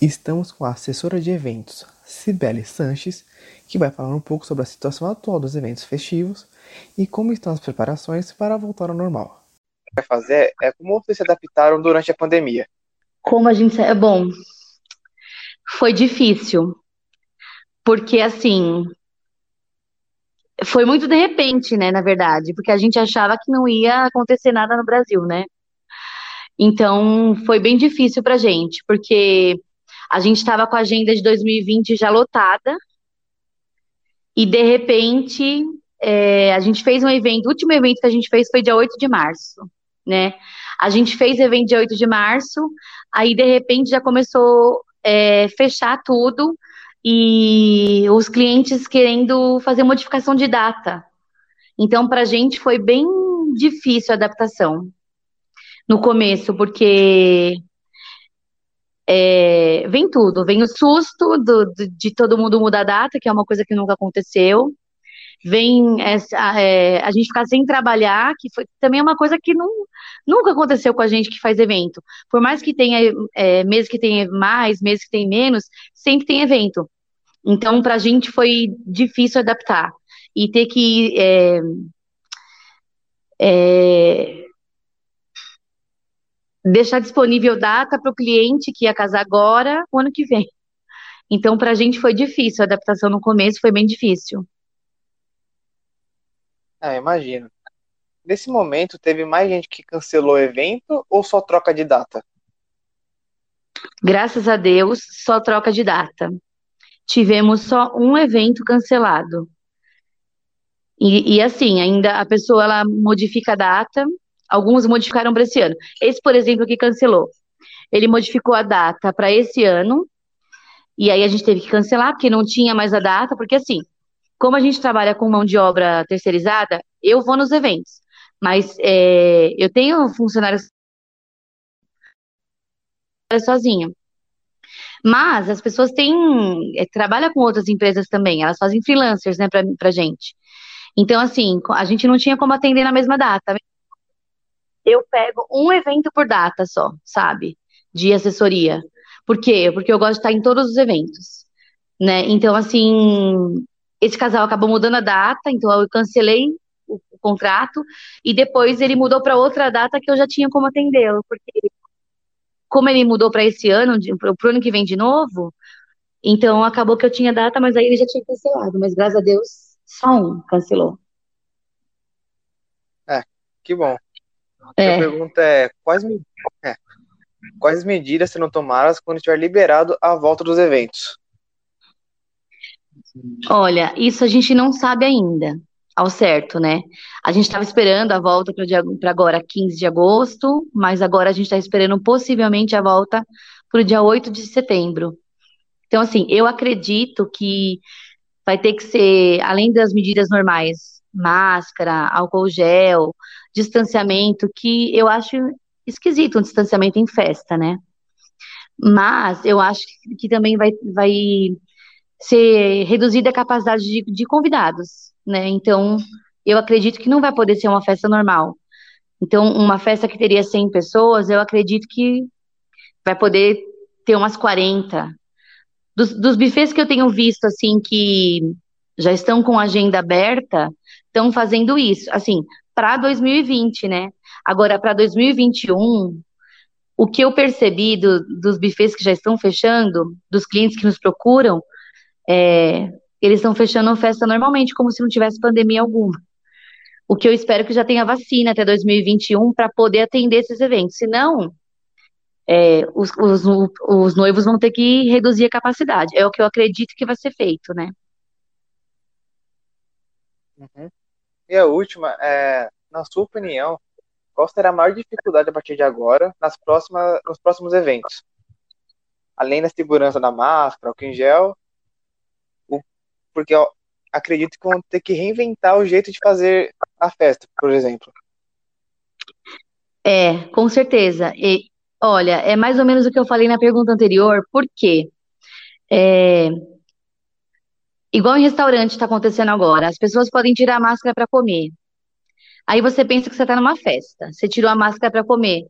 Estamos com a assessora de eventos, Cibele Sanches, que vai falar um pouco sobre a situação atual dos eventos festivos e como estão as preparações para voltar ao normal. O que vai fazer é como vocês se adaptaram durante a pandemia. Como a gente. É bom. Foi difícil. Porque, assim. Foi muito de repente, né, na verdade, porque a gente achava que não ia acontecer nada no Brasil, né? Então, foi bem difícil pra gente, porque a gente estava com a agenda de 2020 já lotada, e de repente é, a gente fez um evento, o último evento que a gente fez foi dia 8 de março, né? A gente fez evento dia 8 de março, aí de repente já começou é, fechar tudo e os clientes querendo fazer modificação de data. Então, para a gente foi bem difícil a adaptação no começo, porque é, vem tudo, vem o susto do, do, de todo mundo mudar a data, que é uma coisa que nunca aconteceu. Vem essa, é, a gente ficar sem trabalhar, que foi também é uma coisa que não, nunca aconteceu com a gente que faz evento. Por mais que tenha é, meses que tenha mais, meses que tem menos, sempre tem evento. Então, para a gente foi difícil adaptar e ter que é, é, deixar disponível data para o cliente que ia casar agora, o ano que vem. Então, para a gente foi difícil, a adaptação no começo foi bem difícil. Ah, imagino. Nesse momento, teve mais gente que cancelou o evento ou só troca de data? Graças a Deus, só troca de data. Tivemos só um evento cancelado. E, e assim, ainda a pessoa ela modifica a data, Alguns modificaram para esse ano. Esse, por exemplo, que cancelou. Ele modificou a data para esse ano, e aí a gente teve que cancelar, porque não tinha mais a data, porque assim, como a gente trabalha com mão de obra terceirizada, eu vou nos eventos. Mas é, eu tenho funcionários sozinha. Mas as pessoas têm. É, trabalham com outras empresas também, elas fazem freelancers, né, pra, pra gente. Então, assim, a gente não tinha como atender na mesma data eu pego um evento por data só, sabe? De assessoria. Por quê? Porque eu gosto de estar em todos os eventos, né? Então, assim, esse casal acabou mudando a data, então eu cancelei o, o contrato e depois ele mudou para outra data que eu já tinha como atendê-lo, porque como ele mudou para esse ano, para o ano que vem de novo, então acabou que eu tinha data, mas aí ele já tinha cancelado, mas graças a Deus só um cancelou. É, que bom. É. A pergunta é quais, é, quais medidas serão tomadas quando estiver liberado a volta dos eventos? Olha, isso a gente não sabe ainda, ao certo, né? A gente estava esperando a volta para agora, 15 de agosto, mas agora a gente está esperando possivelmente a volta para o dia 8 de setembro. Então, assim, eu acredito que vai ter que ser, além das medidas normais, máscara, álcool gel, distanciamento, que eu acho esquisito um distanciamento em festa, né? Mas eu acho que também vai, vai ser reduzida a capacidade de, de convidados, né? Então, eu acredito que não vai poder ser uma festa normal. Então, uma festa que teria 100 pessoas, eu acredito que vai poder ter umas 40. Dos, dos bufês que eu tenho visto, assim, que já estão com agenda aberta, estão fazendo isso. Assim, para 2020, né? Agora, para 2021, o que eu percebi do, dos bufês que já estão fechando, dos clientes que nos procuram, é, eles estão fechando a festa normalmente, como se não tivesse pandemia alguma. O que eu espero que já tenha vacina até 2021 para poder atender esses eventos. Senão, é, os, os, os noivos vão ter que reduzir a capacidade. É o que eu acredito que vai ser feito, né? Uhum. E a última, é, na sua opinião, qual será a maior dificuldade a partir de agora nas próximas, nos próximos eventos? Além da segurança da máscara, o em gel, o, porque eu acredito que vão ter que reinventar o jeito de fazer a festa, por exemplo. É, com certeza. E, olha, é mais ou menos o que eu falei na pergunta anterior, por quê? É, Igual em restaurante está acontecendo agora, as pessoas podem tirar a máscara para comer. Aí você pensa que você está numa festa, você tirou a máscara para comer.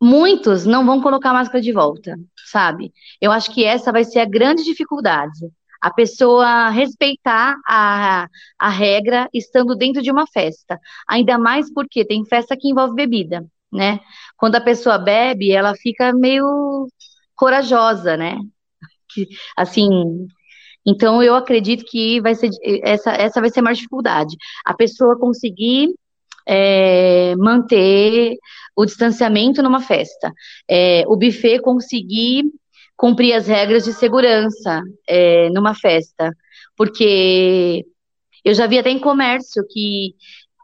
muitos não vão colocar máscara de volta, sabe? Eu acho que essa vai ser a grande dificuldade. A pessoa respeitar a, a regra estando dentro de uma festa. Ainda mais porque tem festa que envolve bebida, né? Quando a pessoa bebe, ela fica meio corajosa, né? Assim, então eu acredito que vai ser essa, essa vai ser a maior dificuldade. A pessoa conseguir é, manter o distanciamento numa festa. É, o buffet conseguir cumprir as regras de segurança é, numa festa. Porque eu já vi até em comércio que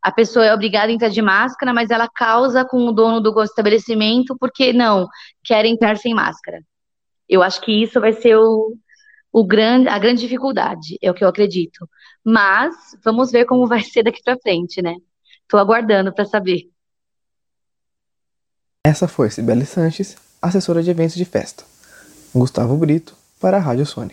a pessoa é obrigada a entrar de máscara, mas ela causa com o dono do estabelecimento porque não quer entrar sem máscara. Eu acho que isso vai ser o, o grande, a grande dificuldade, é o que eu acredito. Mas vamos ver como vai ser daqui para frente, né? Estou aguardando para saber. Essa foi Sibeli Sanches, assessora de eventos de festa. Gustavo Brito, para a Rádio Sônica.